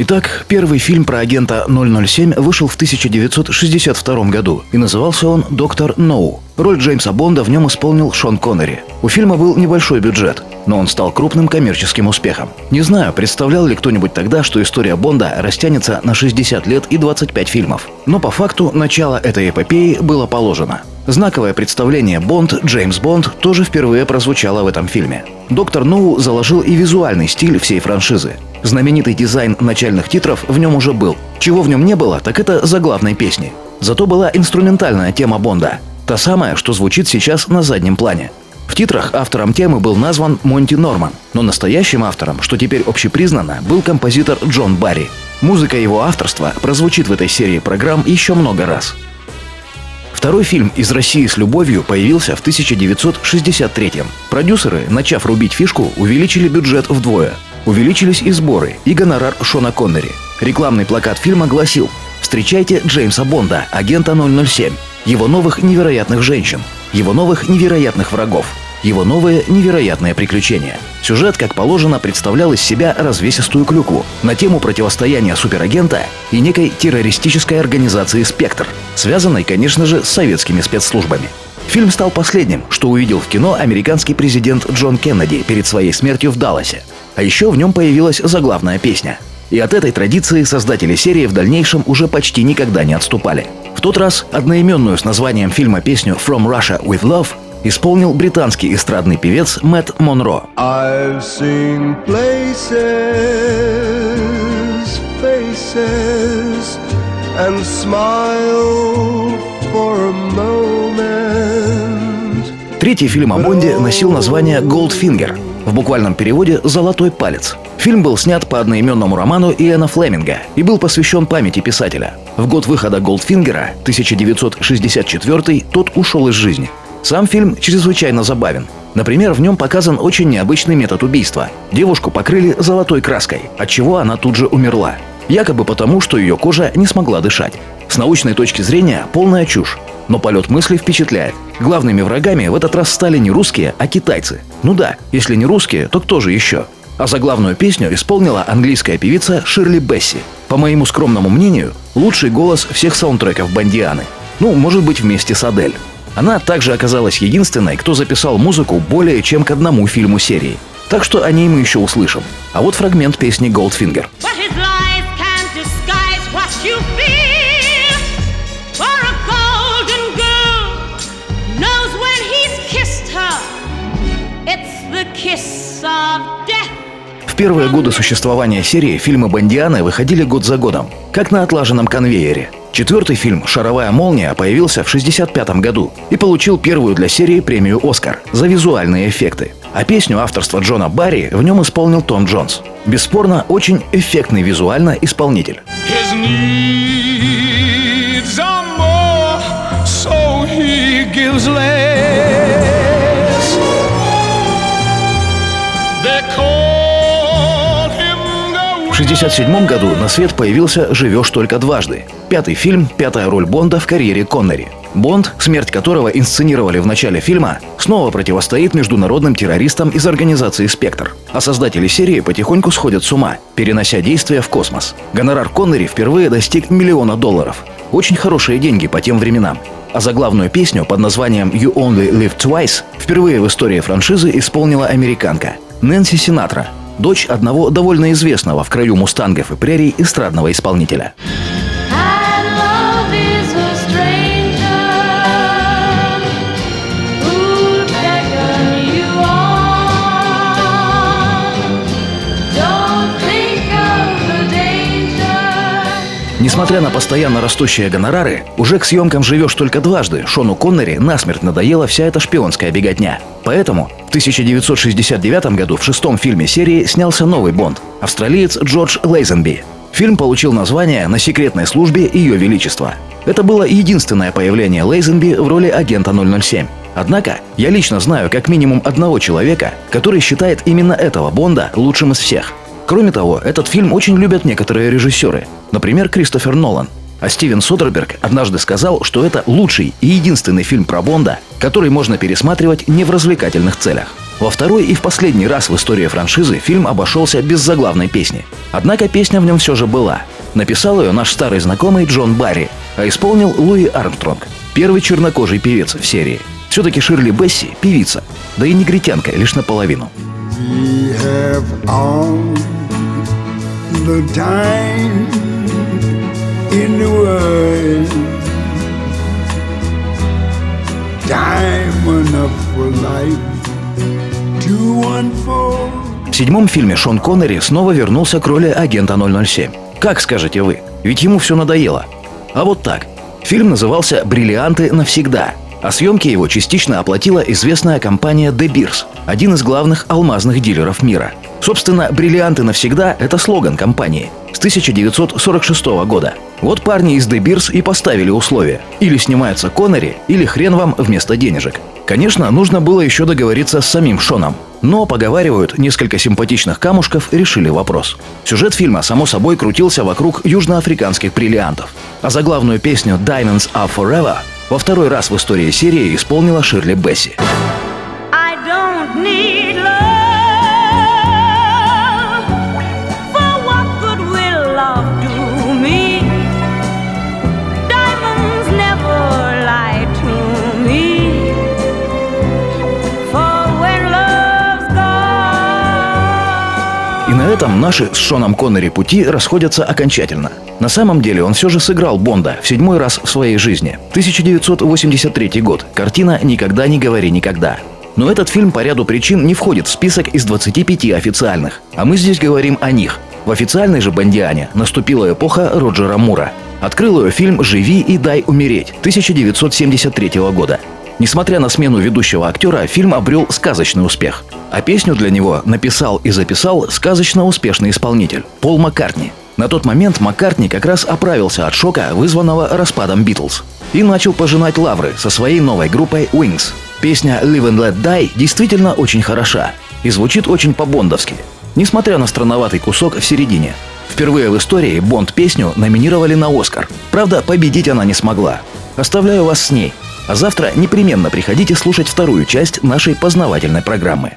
Итак, первый фильм про агента 007 вышел в 1962 году, и назывался он «Доктор Ноу». Роль Джеймса Бонда в нем исполнил Шон Коннери. У фильма был небольшой бюджет, но он стал крупным коммерческим успехом. Не знаю, представлял ли кто-нибудь тогда, что история Бонда растянется на 60 лет и 25 фильмов. Но по факту начало этой эпопеи было положено. Знаковое представление «Бонд» Джеймс Бонд тоже впервые прозвучало в этом фильме. Доктор Ноу заложил и визуальный стиль всей франшизы. Знаменитый дизайн начальных титров в нем уже был. Чего в нем не было, так это заглавной песни. Зато была инструментальная тема Бонда. Та самая, что звучит сейчас на заднем плане. В титрах автором темы был назван Монти Норман, но настоящим автором, что теперь общепризнано, был композитор Джон Барри. Музыка его авторства прозвучит в этой серии программ еще много раз. Второй фильм «Из России с любовью» появился в 1963-м. Продюсеры, начав рубить фишку, увеличили бюджет вдвое. Увеличились и сборы, и гонорар Шона Коннери. Рекламный плакат фильма гласил «Встречайте Джеймса Бонда, агента 007, его новых невероятных женщин, его новых невероятных врагов, его новые невероятные приключения. Сюжет, как положено, представлял из себя развесистую клюкву на тему противостояния суперагента и некой террористической организации «Спектр», связанной, конечно же, с советскими спецслужбами. Фильм стал последним, что увидел в кино американский президент Джон Кеннеди перед своей смертью в Далласе. А еще в нем появилась заглавная песня. И от этой традиции создатели серии в дальнейшем уже почти никогда не отступали. В тот раз одноименную с названием фильма песню «From Russia with Love» исполнил британский эстрадный певец Мэтт Монро. I've seen places, faces, and smiled for a moment. Третий фильм о Бонде носил название «Goldfinger», в буквальном переводе «Золотой палец». Фильм был снят по одноименному роману Иэна Флеминга и был посвящен памяти писателя. В год выхода «Голдфингера» 1964 тот ушел из жизни. Сам фильм чрезвычайно забавен. Например, в нем показан очень необычный метод убийства. Девушку покрыли золотой краской, от чего она тут же умерла. Якобы потому, что ее кожа не смогла дышать. С научной точки зрения полная чушь. Но полет мысли впечатляет. Главными врагами в этот раз стали не русские, а китайцы. Ну да, если не русские, то кто же еще? А заглавную песню исполнила английская певица Ширли Бесси. По моему скромному мнению, лучший голос всех саундтреков Бандианы. Ну, может быть, вместе с Адель. Она также оказалась единственной, кто записал музыку более чем к одному фильму серии. Так что о ней мы еще услышим. А вот фрагмент песни Goldfinger. В первые годы существования серии фильмы Бандианы выходили год за годом, как на отлаженном конвейере. Четвертый фильм «Шаровая молния» появился в 1965 году и получил первую для серии премию «Оскар» за визуальные эффекты. А песню авторства Джона Барри в нем исполнил Том Джонс. Бесспорно, очень эффектный визуально исполнитель. Gives less. 1957 году на свет появился «Живешь только дважды». Пятый фильм, пятая роль Бонда в карьере Коннери. Бонд, смерть которого инсценировали в начале фильма, снова противостоит международным террористам из организации «Спектр». А создатели серии потихоньку сходят с ума, перенося действия в космос. Гонорар Коннери впервые достиг миллиона долларов. Очень хорошие деньги по тем временам. А за главную песню под названием «You Only Live Twice» впервые в истории франшизы исполнила американка Нэнси Синатра – дочь одного довольно известного в краю мустангов и прерий эстрадного исполнителя. Несмотря на постоянно растущие гонорары, уже к съемкам живешь только дважды. Шону Коннери насмерть надоела вся эта шпионская беготня. Поэтому в 1969 году в шестом фильме серии снялся новый Бонд – австралиец Джордж Лейзенби. Фильм получил название «На секретной службе Ее Величества». Это было единственное появление Лейзенби в роли агента 007. Однако, я лично знаю как минимум одного человека, который считает именно этого Бонда лучшим из всех. Кроме того, этот фильм очень любят некоторые режиссеры, например, Кристофер Нолан. А Стивен Содерберг однажды сказал, что это лучший и единственный фильм про Бонда, который можно пересматривать не в развлекательных целях. Во второй и в последний раз в истории франшизы фильм обошелся без заглавной песни. Однако песня в нем все же была. Написал ее наш старый знакомый Джон Барри, а исполнил Луи Армстронг, первый чернокожий певец в серии. Все-таки Ширли Бесси – певица, да и негритянка лишь наполовину. We have all the time in the world. Time enough for life to unfold. В седьмом фильме Шон Коннери снова вернулся к роли агента 007. Как скажете вы? Ведь ему все надоело. А вот так. Фильм назывался «Бриллианты навсегда», а съемки его частично оплатила известная компания De Beers, один из главных алмазных дилеров мира. Собственно, «Бриллианты навсегда» — это слоган компании с 1946 года. Вот парни из De Beers и поставили условия. Или снимается Коннери, или хрен вам вместо денежек. Конечно, нужно было еще договориться с самим Шоном. Но, поговаривают, несколько симпатичных камушков решили вопрос. Сюжет фильма, само собой, крутился вокруг южноафриканских бриллиантов. А заглавную песню «Diamonds are forever» во второй раз в истории серии исполнила Ширли Бесси. I don't need этом наши с Шоном Коннери пути расходятся окончательно. На самом деле он все же сыграл Бонда в седьмой раз в своей жизни. 1983 год. Картина «Никогда не говори никогда». Но этот фильм по ряду причин не входит в список из 25 официальных. А мы здесь говорим о них. В официальной же «Бондиане» наступила эпоха Роджера Мура. Открыл ее фильм «Живи и дай умереть» 1973 года. Несмотря на смену ведущего актера, фильм обрел сказочный успех. А песню для него написал и записал сказочно успешный исполнитель – Пол Маккартни. На тот момент Маккартни как раз оправился от шока, вызванного распадом Битлз. И начал пожинать лавры со своей новой группой Wings. Песня «Live and Let Die» действительно очень хороша и звучит очень по-бондовски, несмотря на странноватый кусок в середине. Впервые в истории Бонд песню номинировали на Оскар. Правда, победить она не смогла. Оставляю вас с ней. А завтра непременно приходите слушать вторую часть нашей познавательной программы.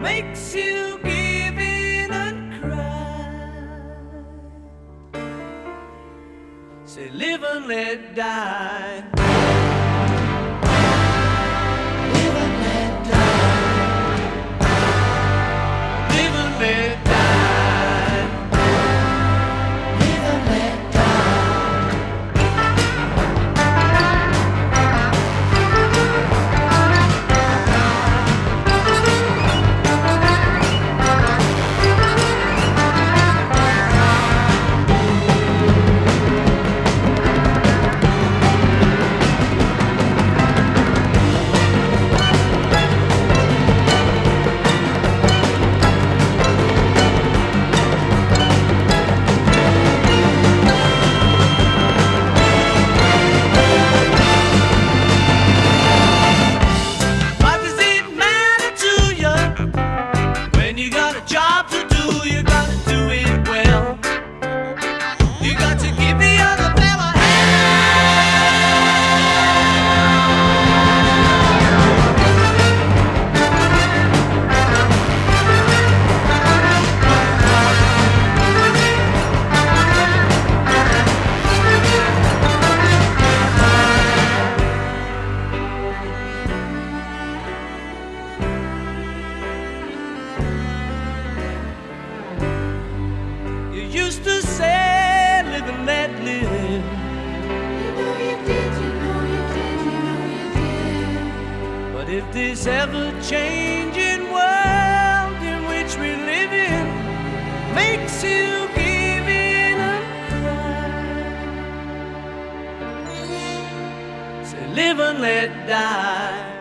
Makes you let die. If this ever changing world in which we live in makes you give in cry, say live and let die.